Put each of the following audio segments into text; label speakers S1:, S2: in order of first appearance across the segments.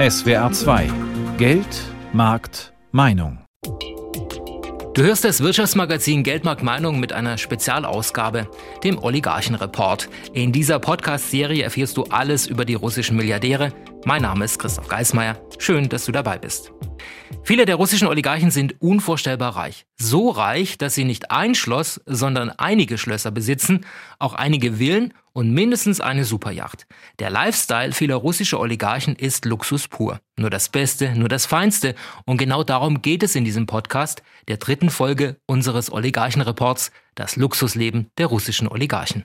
S1: SWR 2 Geld, Markt, Meinung.
S2: Du hörst das Wirtschaftsmagazin Geldmarkt Meinung mit einer Spezialausgabe, dem Oligarchenreport. In dieser Podcast-Serie erfährst du alles über die russischen Milliardäre. Mein Name ist Christoph Geismeier. Schön, dass du dabei bist. Viele der russischen Oligarchen sind unvorstellbar reich. So reich, dass sie nicht ein Schloss, sondern einige Schlösser besitzen, auch einige Villen und mindestens eine Superjacht. Der Lifestyle vieler russischer Oligarchen ist Luxus pur. Nur das Beste, nur das Feinste. Und genau darum geht es in diesem Podcast, der dritten Folge unseres Oligarchenreports, das Luxusleben der russischen Oligarchen.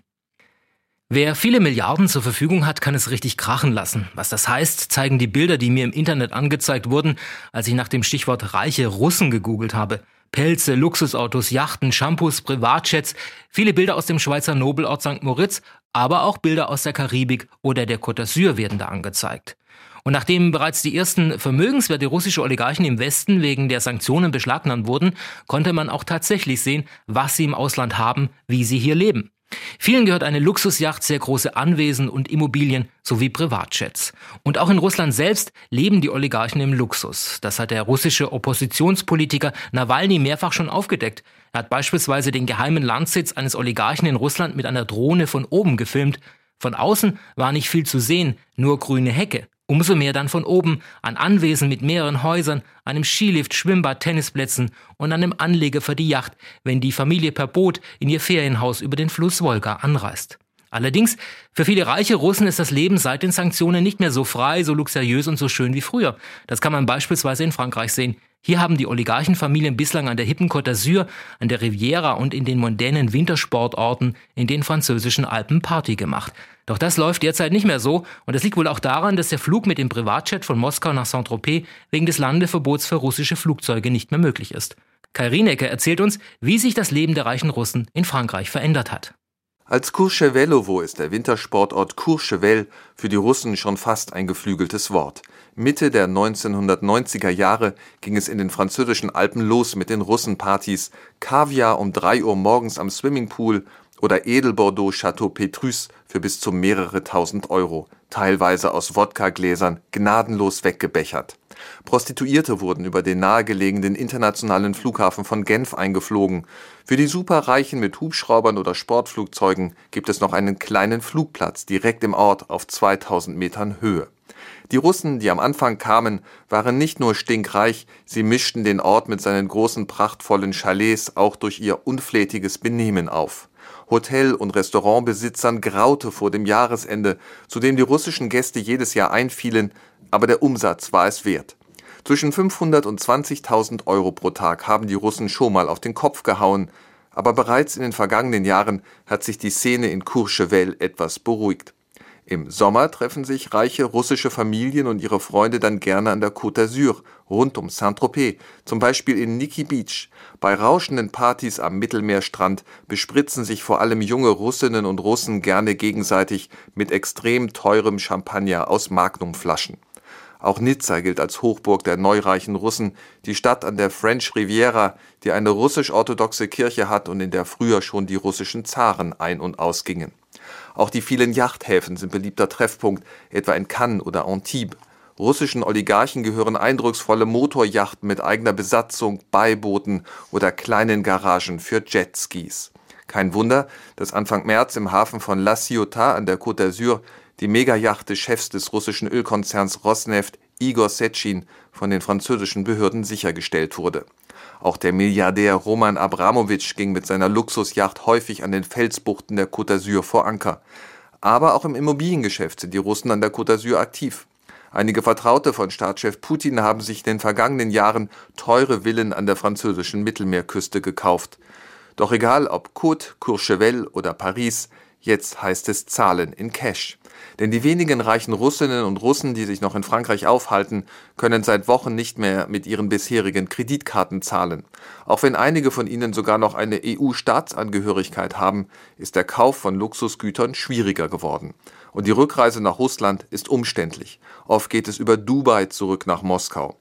S2: Wer viele Milliarden zur Verfügung hat, kann es richtig krachen lassen. Was das heißt, zeigen die Bilder, die mir im Internet angezeigt wurden, als ich nach dem Stichwort reiche Russen gegoogelt habe. Pelze, Luxusautos, Yachten, Shampoos, Privatjets, viele Bilder aus dem Schweizer Nobelort St. Moritz, aber auch Bilder aus der Karibik oder der Côte d'Azur werden da angezeigt. Und nachdem bereits die ersten Vermögenswerte russischer Oligarchen im Westen wegen der Sanktionen beschlagnahmt wurden, konnte man auch tatsächlich sehen, was sie im Ausland haben, wie sie hier leben. Vielen gehört eine Luxusjacht, sehr große Anwesen und Immobilien sowie Privatjets. Und auch in Russland selbst leben die Oligarchen im Luxus. Das hat der russische Oppositionspolitiker Nawalny mehrfach schon aufgedeckt. Er hat beispielsweise den geheimen Landsitz eines Oligarchen in Russland mit einer Drohne von oben gefilmt. Von außen war nicht viel zu sehen, nur grüne Hecke. Umso mehr dann von oben an Anwesen mit mehreren Häusern, einem Skilift, Schwimmbad, Tennisplätzen und einem Anleger für die Yacht, wenn die Familie per Boot in ihr Ferienhaus über den Fluss Wolga anreist. Allerdings, für viele reiche Russen ist das Leben seit den Sanktionen nicht mehr so frei, so luxuriös und so schön wie früher. Das kann man beispielsweise in Frankreich sehen. Hier haben die Oligarchenfamilien bislang an der hippen Côte d'Azur, an der Riviera und in den mondänen Wintersportorten in den französischen Alpen Party gemacht. Doch das läuft derzeit nicht mehr so und es liegt wohl auch daran, dass der Flug mit dem Privatjet von Moskau nach Saint-Tropez wegen des Landeverbots für russische Flugzeuge nicht mehr möglich ist. Kai Rienecke erzählt uns, wie sich das Leben der reichen Russen in Frankreich verändert hat.
S3: Als Courchevelovo ist der Wintersportort Courchevel für die Russen schon fast ein geflügeltes Wort. Mitte der 1990er Jahre ging es in den französischen Alpen los mit den Russenpartys, Kaviar um drei Uhr morgens am Swimmingpool oder Edelbordeaux Chateau Petrus für bis zu mehrere tausend Euro, teilweise aus Wodka-Gläsern, gnadenlos weggebechert. Prostituierte wurden über den nahegelegenen internationalen Flughafen von Genf eingeflogen. Für die Superreichen mit Hubschraubern oder Sportflugzeugen gibt es noch einen kleinen Flugplatz direkt im Ort auf 2000 Metern Höhe. Die Russen, die am Anfang kamen, waren nicht nur stinkreich, sie mischten den Ort mit seinen großen prachtvollen Chalets auch durch ihr unflätiges Benehmen auf. Hotel- und Restaurantbesitzern graute vor dem Jahresende, zu dem die russischen Gäste jedes Jahr einfielen, aber der Umsatz war es wert. Zwischen 500 und 20.000 Euro pro Tag haben die Russen schon mal auf den Kopf gehauen, aber bereits in den vergangenen Jahren hat sich die Szene in Courchevel etwas beruhigt. Im Sommer treffen sich reiche russische Familien und ihre Freunde dann gerne an der Côte d'Azur, rund um Saint-Tropez, zum Beispiel in Nikki Beach. Bei rauschenden Partys am Mittelmeerstrand bespritzen sich vor allem junge Russinnen und Russen gerne gegenseitig mit extrem teurem Champagner aus Magnumflaschen. Auch Nizza gilt als Hochburg der neureichen Russen, die Stadt an der French Riviera, die eine russisch-orthodoxe Kirche hat und in der früher schon die russischen Zaren ein- und ausgingen. Auch die vielen Yachthäfen sind beliebter Treffpunkt, etwa in Cannes oder Antibes. Russischen Oligarchen gehören eindrucksvolle Motorjachten mit eigener Besatzung, Beibooten oder kleinen Garagen für Jetskis. Kein Wunder, dass Anfang März im Hafen von La Ciotat an der Côte d'Azur die Megajacht des Chefs des russischen Ölkonzerns Rosneft, Igor Setschin, von den französischen Behörden sichergestellt wurde. Auch der Milliardär Roman Abramowitsch ging mit seiner Luxusjacht häufig an den Felsbuchten der Côte d'Azur vor Anker. Aber auch im Immobiliengeschäft sind die Russen an der Côte d'Azur aktiv. Einige Vertraute von Staatschef Putin haben sich in den vergangenen Jahren teure Villen an der französischen Mittelmeerküste gekauft. Doch egal ob Côte, Courchevel oder Paris, jetzt heißt es Zahlen in Cash. Denn die wenigen reichen Russinnen und Russen, die sich noch in Frankreich aufhalten, können seit Wochen nicht mehr mit ihren bisherigen Kreditkarten zahlen. Auch wenn einige von ihnen sogar noch eine EU-Staatsangehörigkeit haben, ist der Kauf von Luxusgütern schwieriger geworden. Und die Rückreise nach Russland ist umständlich. Oft geht es über Dubai zurück nach Moskau.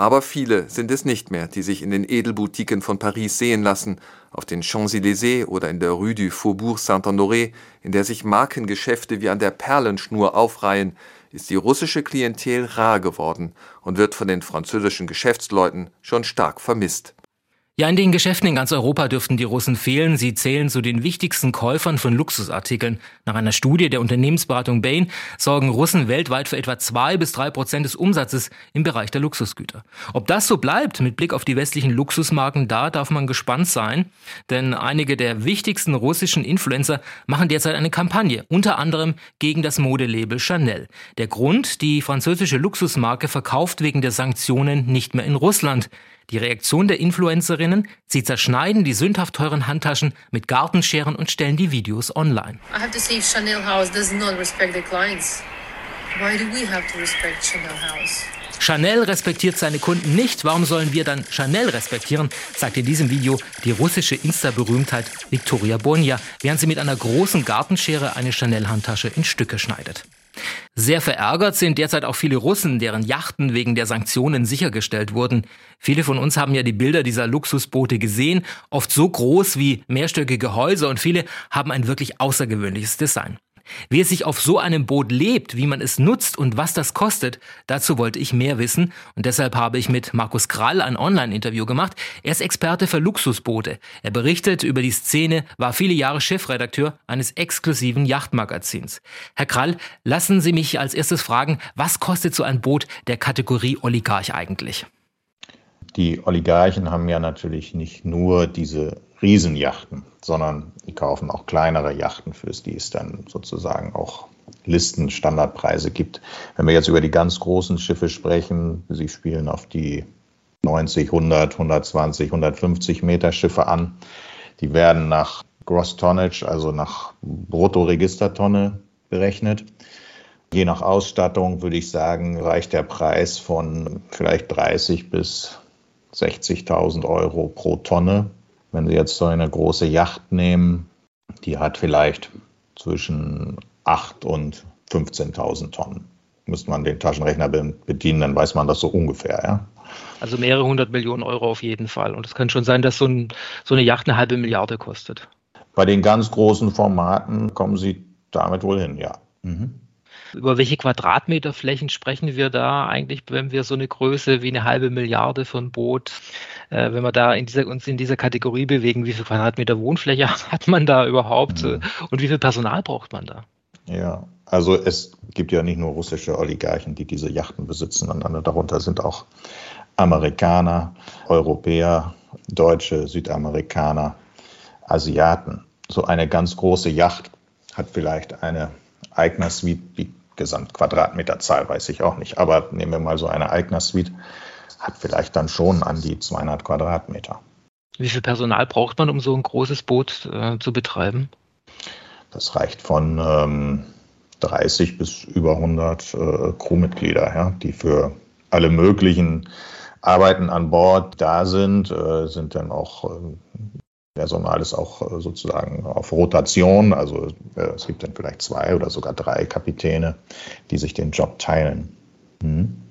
S3: Aber viele sind es nicht mehr, die sich in den Edelboutiquen von Paris sehen lassen, auf den Champs-Élysées oder in der Rue du Faubourg Saint-Honoré, in der sich Markengeschäfte wie an der Perlenschnur aufreihen, ist die russische Klientel rar geworden und wird von den französischen Geschäftsleuten schon stark vermisst.
S2: Ja, in den Geschäften in ganz Europa dürften die Russen fehlen. Sie zählen zu den wichtigsten Käufern von Luxusartikeln. Nach einer Studie der Unternehmensberatung Bain sorgen Russen weltweit für etwa zwei bis drei Prozent des Umsatzes im Bereich der Luxusgüter. Ob das so bleibt mit Blick auf die westlichen Luxusmarken, da darf man gespannt sein. Denn einige der wichtigsten russischen Influencer machen derzeit eine Kampagne, unter anderem gegen das Modelabel Chanel. Der Grund, die französische Luxusmarke verkauft wegen der Sanktionen nicht mehr in Russland. Die Reaktion der Influencerinnen, sie zerschneiden die sündhaft teuren Handtaschen mit Gartenscheren und stellen die Videos online. I have to say Chanel House does not respect their clients. Why do we have to respect Chanel House? Chanel respektiert seine Kunden nicht. Warum sollen wir dann Chanel respektieren? sagt in diesem Video die russische Insta-Berühmtheit Victoria Bonja, während sie mit einer großen Gartenschere eine Chanel-Handtasche in Stücke schneidet. Sehr verärgert sind derzeit auch viele Russen, deren Yachten wegen der Sanktionen sichergestellt wurden. Viele von uns haben ja die Bilder dieser Luxusboote gesehen, oft so groß wie mehrstöckige Häuser und viele haben ein wirklich außergewöhnliches Design. Wie es sich auf so einem Boot lebt, wie man es nutzt und was das kostet, dazu wollte ich mehr wissen und deshalb habe ich mit Markus Krall ein Online-Interview gemacht. Er ist Experte für Luxusboote. Er berichtet über die Szene, war viele Jahre Chefredakteur eines exklusiven Yachtmagazins. Herr Krall, lassen Sie mich als erstes fragen, was kostet so ein Boot der Kategorie Oligarch eigentlich?
S4: Die Oligarchen haben ja natürlich nicht nur diese Riesenjachten, sondern die kaufen auch kleinere Yachten, für die es dann sozusagen auch Listenstandardpreise gibt. Wenn wir jetzt über die ganz großen Schiffe sprechen, sie spielen auf die 90, 100, 120, 150 Meter Schiffe an. Die werden nach Gross Tonnage, also nach Bruttoregistertonne berechnet. Je nach Ausstattung würde ich sagen, reicht der Preis von vielleicht 30 bis 60.000 Euro pro Tonne wenn Sie jetzt so eine große Yacht nehmen, die hat vielleicht zwischen 8 und 15.000 Tonnen. Müsste man den Taschenrechner bedienen, dann weiß man das so ungefähr. Ja?
S2: Also mehrere hundert Millionen Euro auf jeden Fall. Und es kann schon sein, dass so, ein, so eine Yacht eine halbe Milliarde kostet.
S4: Bei den ganz großen Formaten kommen Sie damit wohl hin, ja. Mhm.
S2: Über welche Quadratmeterflächen sprechen wir da eigentlich, wenn wir so eine Größe wie eine halbe Milliarde von Boot, äh, wenn wir da in dieser, uns in dieser Kategorie bewegen, wie viel Quadratmeter Wohnfläche hat man da überhaupt mhm. und wie viel Personal braucht man da?
S4: Ja, also es gibt ja nicht nur russische Oligarchen, die diese Yachten besitzen, sondern darunter sind auch Amerikaner, Europäer, Deutsche, Südamerikaner, Asiaten. So eine ganz große Yacht hat vielleicht eine Eigner-Suite, die Gesamtquadratmeterzahl weiß ich auch nicht, aber nehmen wir mal so eine Eigner-Suite, hat vielleicht dann schon an die 200 Quadratmeter.
S2: Wie viel Personal braucht man, um so ein großes Boot äh, zu betreiben?
S4: Das reicht von ähm, 30 bis über 100 äh, Crewmitglieder, ja, die für alle möglichen Arbeiten an Bord da sind, äh, sind dann auch äh, Personal ist auch äh, sozusagen auf Rotation. Also äh, es gibt dann vielleicht zwei oder sogar drei Kapitäne, die sich den Job teilen. Hm.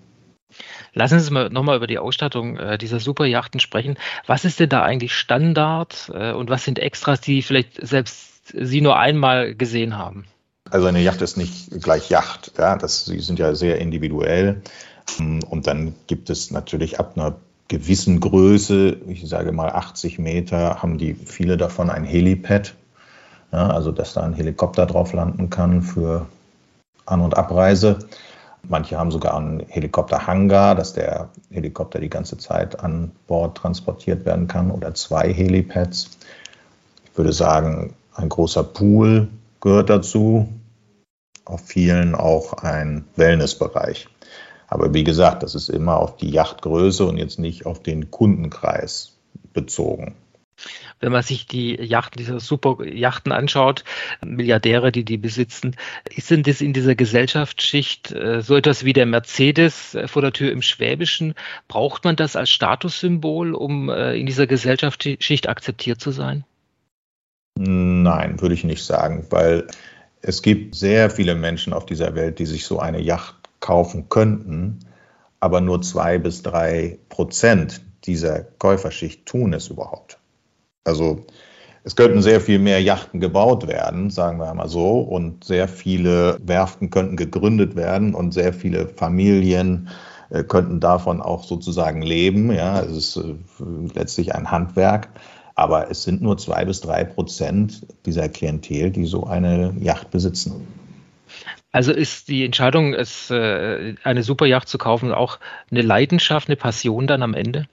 S2: Lassen Sie uns nochmal über die Ausstattung äh, dieser Superjachten sprechen. Was ist denn da eigentlich Standard äh, und was sind Extras, die vielleicht selbst Sie nur einmal gesehen haben?
S4: Also eine Yacht ist nicht gleich Yacht. Ja? Das, sie sind ja sehr individuell. Und dann gibt es natürlich ab einer gewissen Größe, ich sage mal 80 Meter, haben die viele davon ein Helipad, ja, also dass da ein Helikopter drauf landen kann für An- und Abreise. Manche haben sogar einen Helikopterhangar, dass der Helikopter die ganze Zeit an Bord transportiert werden kann oder zwei Helipads. Ich würde sagen, ein großer Pool gehört dazu. Auf vielen auch ein Wellnessbereich. Aber wie gesagt, das ist immer auf die Yachtgröße und jetzt nicht auf den Kundenkreis bezogen.
S2: Wenn man sich die Yachten, diese Superjachten anschaut, Milliardäre, die die besitzen, ist denn das in dieser Gesellschaftsschicht äh, so etwas wie der Mercedes äh, vor der Tür im Schwäbischen? Braucht man das als Statussymbol, um äh, in dieser Gesellschaftsschicht akzeptiert zu sein?
S4: Nein, würde ich nicht sagen, weil es gibt sehr viele Menschen auf dieser Welt, die sich so eine Yacht kaufen könnten, aber nur zwei bis drei Prozent dieser Käuferschicht tun es überhaupt. Also Es könnten sehr viel mehr Yachten gebaut werden, sagen wir mal so, und sehr viele Werften könnten gegründet werden und sehr viele Familien äh, könnten davon auch sozusagen leben. Ja, es ist äh, letztlich ein Handwerk. Aber es sind nur zwei bis drei Prozent dieser Klientel, die so eine Yacht besitzen.
S5: Also ist die Entscheidung, es, äh, eine Superjacht zu kaufen, auch eine Leidenschaft, eine Passion dann am Ende?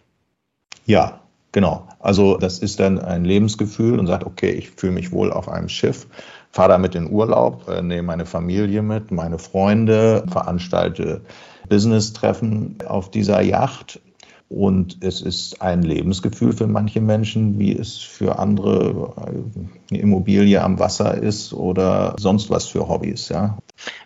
S4: Ja, genau. Also das ist dann ein Lebensgefühl und sagt, okay, ich fühle mich wohl auf einem Schiff, fahre damit in Urlaub, nehme meine Familie mit, meine Freunde, veranstalte Business-Treffen auf dieser Yacht. Und es ist ein Lebensgefühl für manche Menschen, wie es für andere eine Immobilie am Wasser ist oder sonst was für Hobbys. Ja.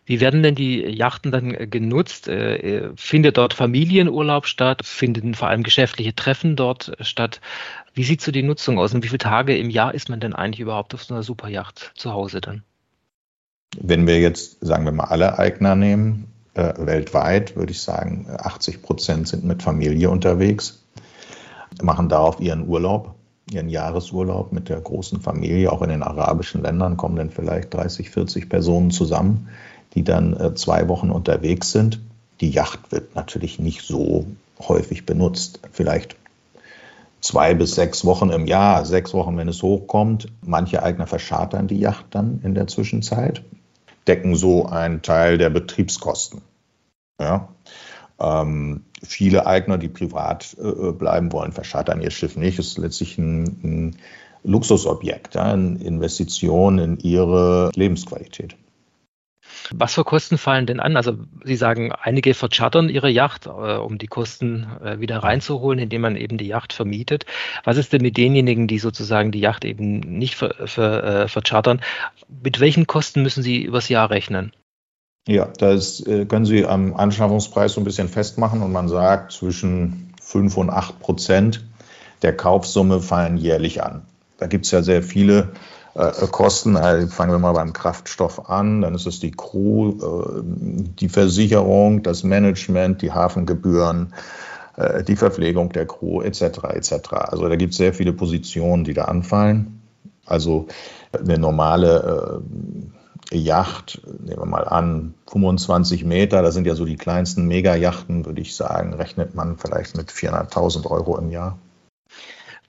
S5: Wie werden denn die Yachten dann genutzt? Äh, findet dort Familienurlaub statt? Finden vor allem geschäftliche Treffen dort statt? Wie sieht so die Nutzung aus und wie viele Tage im Jahr ist man denn eigentlich überhaupt auf so einer Superjacht zu Hause dann?
S4: Wenn wir jetzt, sagen wir mal, alle Eigner nehmen, äh, weltweit, würde ich sagen, 80 Prozent sind mit Familie unterwegs, machen darauf ihren Urlaub, ihren Jahresurlaub mit der großen Familie. Auch in den arabischen Ländern kommen dann vielleicht 30, 40 Personen zusammen, die dann äh, zwei Wochen unterwegs sind. Die Yacht wird natürlich nicht so häufig benutzt. Vielleicht zwei bis sechs Wochen im Jahr, sechs Wochen, wenn es hochkommt. Manche Eigner verschartern die Yacht dann in der Zwischenzeit decken so einen Teil der Betriebskosten. Ja? Ähm, viele Eigner, die privat äh, bleiben wollen, verschattern ihr Schiff nicht. Es ist letztlich ein, ein Luxusobjekt, ja? eine Investition in ihre Lebensqualität.
S5: Was für Kosten fallen denn an? Also Sie sagen, einige verchartern ihre Yacht, äh, um die Kosten äh, wieder reinzuholen, indem man eben die Yacht vermietet. Was ist denn mit denjenigen, die sozusagen die Yacht eben nicht ver, ver, äh, verchartern? Mit welchen Kosten müssen Sie übers Jahr rechnen?
S4: Ja, das äh, können Sie am Anschaffungspreis so ein bisschen festmachen und man sagt, zwischen 5 und 8 Prozent der Kaufsumme fallen jährlich an. Da gibt es ja sehr viele äh, Kosten. Also fangen wir mal beim Kraftstoff an, dann ist es die Crew, äh, die Versicherung, das Management, die Hafengebühren, äh, die Verpflegung der Crew etc. etc. Also da gibt es sehr viele Positionen, die da anfallen. Also eine normale Yacht, nehmen wir mal an, 25 Meter, das sind ja so die kleinsten Mega-Yachten, würde ich sagen, rechnet man vielleicht mit 400.000 Euro im Jahr.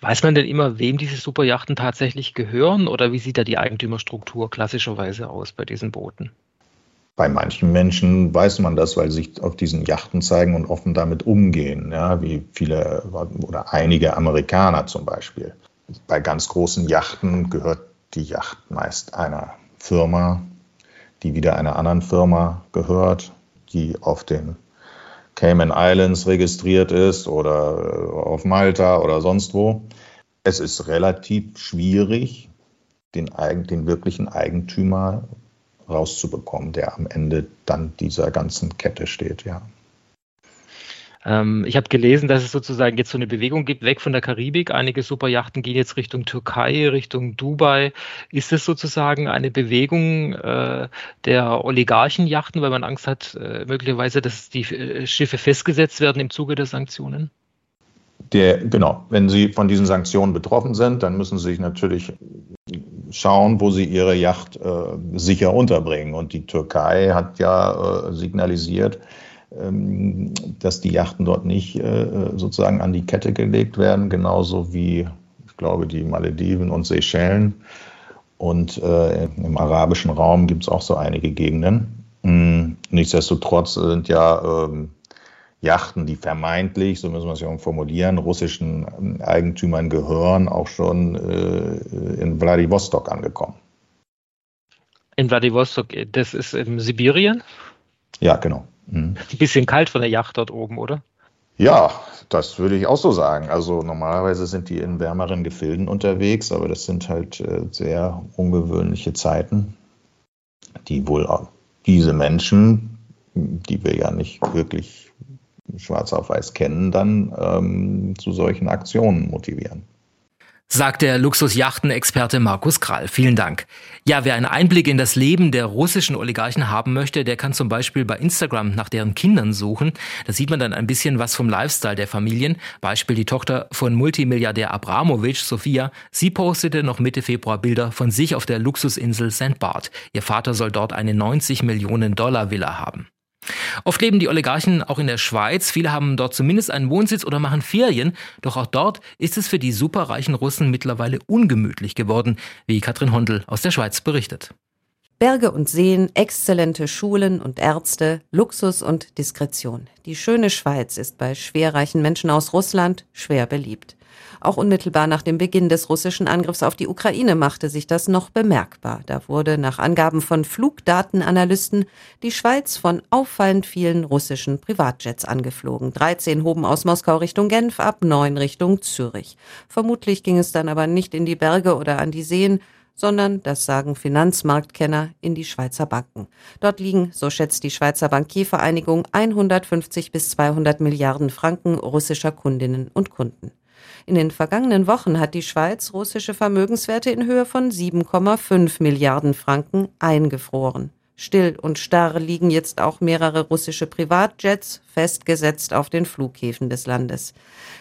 S5: Weiß man denn immer, wem diese Superjachten tatsächlich gehören oder wie sieht da die Eigentümerstruktur klassischerweise aus bei diesen Booten?
S4: Bei manchen Menschen weiß man das, weil sie sich auf diesen Yachten zeigen und offen damit umgehen, ja, wie viele oder einige Amerikaner zum Beispiel. Bei ganz großen Yachten gehört die Yacht meist einer Firma, die wieder einer anderen Firma gehört, die auf den Cayman Islands registriert ist oder äh, auf Malta oder sonst wo. Es ist relativ schwierig, den, den wirklichen Eigentümer rauszubekommen, der am Ende dann dieser ganzen Kette steht, ja.
S5: Ähm, ich habe gelesen, dass es sozusagen jetzt so eine Bewegung gibt, weg von der Karibik. Einige Superjachten gehen jetzt Richtung Türkei, Richtung Dubai. Ist es sozusagen eine Bewegung äh, der Oligarchenjachten, weil man Angst hat, äh, möglicherweise, dass die äh, Schiffe festgesetzt werden im Zuge der Sanktionen?
S4: Der, genau, wenn Sie von diesen Sanktionen betroffen sind, dann müssen Sie sich natürlich schauen, wo Sie Ihre Yacht äh, sicher unterbringen. Und die Türkei hat ja äh, signalisiert, dass die Yachten dort nicht äh, sozusagen an die Kette gelegt werden, genauso wie, ich glaube, die Malediven und Seychellen. Und äh, im arabischen Raum gibt es auch so einige Gegenden. Hm, nichtsdestotrotz sind ja ähm, Yachten, die vermeintlich, so müssen wir es ja formulieren, russischen ähm, Eigentümern gehören, auch schon äh, in Vladivostok angekommen.
S5: In Vladivostok, das ist in Sibirien?
S4: Ja, genau.
S5: Mhm. Ein bisschen kalt von der Yacht dort oben, oder?
S4: Ja, das würde ich auch so sagen. Also normalerweise sind die in wärmeren Gefilden unterwegs, aber das sind halt äh, sehr ungewöhnliche Zeiten, die wohl diese Menschen, die wir ja nicht wirklich schwarz auf weiß kennen, dann ähm, zu solchen Aktionen motivieren.
S2: Sagt der Luxusjachtenexperte Markus Krall. Vielen Dank. Ja, wer einen Einblick in das Leben der russischen Oligarchen haben möchte, der kann zum Beispiel bei Instagram nach deren Kindern suchen. Da sieht man dann ein bisschen was vom Lifestyle der Familien. Beispiel die Tochter von Multimilliardär Abramowitsch, Sophia. Sie postete noch Mitte Februar Bilder von sich auf der Luxusinsel St. Bart. Ihr Vater soll dort eine 90 Millionen Dollar Villa haben. Oft leben die Oligarchen auch in der Schweiz. Viele haben dort zumindest einen Wohnsitz oder machen Ferien. Doch auch dort ist es für die superreichen Russen mittlerweile ungemütlich geworden, wie Katrin Hondel aus der Schweiz berichtet.
S6: Berge und Seen, exzellente Schulen und Ärzte, Luxus und Diskretion. Die schöne Schweiz ist bei schwerreichen Menschen aus Russland schwer beliebt. Auch unmittelbar nach dem Beginn des russischen Angriffs auf die Ukraine machte sich das noch bemerkbar. Da wurde nach Angaben von Flugdatenanalysten die Schweiz von auffallend vielen russischen Privatjets angeflogen. 13 hoben aus Moskau Richtung Genf ab, 9 Richtung Zürich. Vermutlich ging es dann aber nicht in die Berge oder an die Seen, sondern, das sagen Finanzmarktkenner, in die Schweizer Banken. Dort liegen, so schätzt die Schweizer Bankiervereinigung, 150 bis 200 Milliarden Franken russischer Kundinnen und Kunden. In den vergangenen Wochen hat die Schweiz russische Vermögenswerte in Höhe von 7,5 Milliarden Franken eingefroren. Still und starr liegen jetzt auch mehrere russische Privatjets festgesetzt auf den Flughäfen des Landes.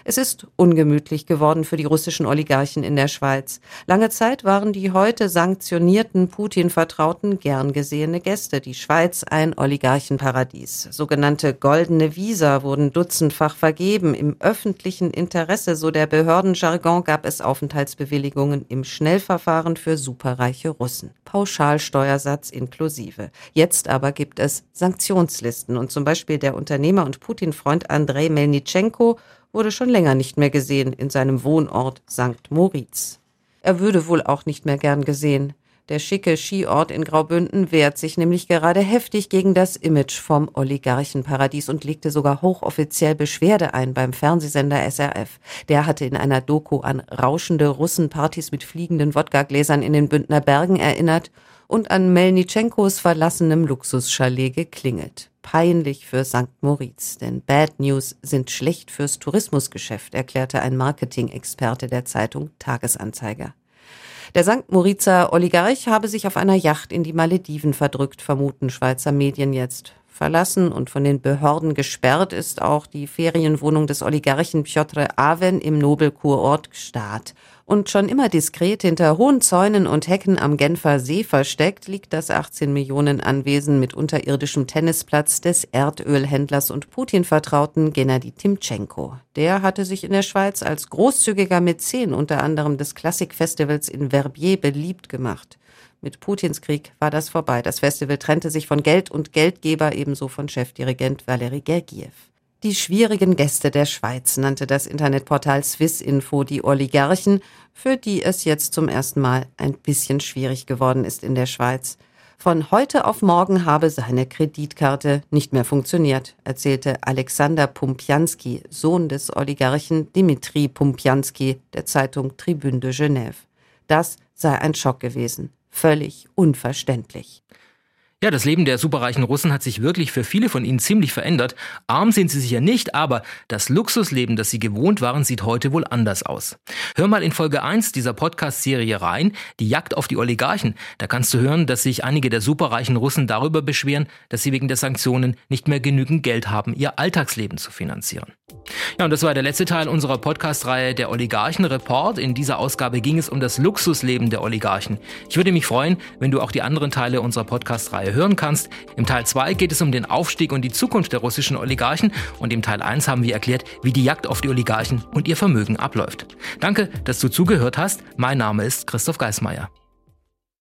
S6: Es ist ungemütlich geworden für die russischen Oligarchen in der Schweiz. Lange Zeit waren die heute sanktionierten Putin-Vertrauten gern gesehene Gäste. Die Schweiz ein Oligarchenparadies. Sogenannte goldene Visa wurden dutzendfach vergeben. Im öffentlichen Interesse, so der Behördenjargon, gab es Aufenthaltsbewilligungen im Schnellverfahren für superreiche Russen. Pauschalsteuersatz inklusive. Jetzt aber gibt es Sanktionslisten und zum Beispiel der Unternehmer und Putin-Freund Andrei Melnitschenko wurde schon länger nicht mehr gesehen in seinem Wohnort St. Moritz. Er würde wohl auch nicht mehr gern gesehen. Der schicke Skiort in Graubünden wehrt sich nämlich gerade heftig gegen das Image vom Oligarchenparadies und legte sogar hochoffiziell Beschwerde ein beim Fernsehsender SRF. Der hatte in einer Doku an rauschende Russenpartys mit fliegenden Wodkagläsern in den Bündner Bergen erinnert und an Melnitschenkos verlassenem Luxuschalet geklingelt peinlich für St. Moritz, denn Bad News sind schlecht fürs Tourismusgeschäft, erklärte ein Marketing-Experte der Zeitung Tagesanzeiger. Der St. Moritzer Oligarch habe sich auf einer Yacht in die Malediven verdrückt, vermuten Schweizer Medien jetzt. Verlassen und von den Behörden gesperrt ist auch die Ferienwohnung des Oligarchen Piotr Aven im Nobelkurort Gstaad. Und schon immer diskret hinter hohen Zäunen und Hecken am Genfer See versteckt liegt das 18 Millionen Anwesen mit unterirdischem Tennisplatz des Erdölhändlers und Putin-Vertrauten Gennady Timchenko. Der hatte sich in der Schweiz als großzügiger Mäzen unter anderem des Klassikfestivals in Verbier beliebt gemacht. Mit Putins Krieg war das vorbei. Das Festival trennte sich von Geld und Geldgeber ebenso von Chefdirigent Valery Gergiev. Die schwierigen Gäste der Schweiz nannte das Internetportal Swissinfo die Oligarchen, für die es jetzt zum ersten Mal ein bisschen schwierig geworden ist in der Schweiz. Von heute auf morgen habe seine Kreditkarte nicht mehr funktioniert, erzählte Alexander Pumpianski, Sohn des Oligarchen Dimitri Pumpianski der Zeitung Tribune de Genève. Das sei ein Schock gewesen, völlig unverständlich.
S2: Ja, das Leben der superreichen Russen hat sich wirklich für viele von ihnen ziemlich verändert. Arm sind sie sicher nicht, aber das Luxusleben, das sie gewohnt waren, sieht heute wohl anders aus. Hör mal in Folge 1 dieser Podcast-Serie rein, die Jagd auf die Oligarchen. Da kannst du hören, dass sich einige der superreichen Russen darüber beschweren, dass sie wegen der Sanktionen nicht mehr genügend Geld haben, ihr Alltagsleben zu finanzieren. Ja, und das war der letzte Teil unserer Podcast-Reihe Der Oligarchen-Report. In dieser Ausgabe ging es um das Luxusleben der Oligarchen. Ich würde mich freuen, wenn du auch die anderen Teile unserer Podcast-Reihe hören kannst. Im Teil 2 geht es um den Aufstieg und die Zukunft der russischen Oligarchen und im Teil 1 haben wir erklärt, wie die Jagd auf die Oligarchen und ihr Vermögen abläuft. Danke, dass du zugehört hast. Mein Name ist Christoph Geismeier.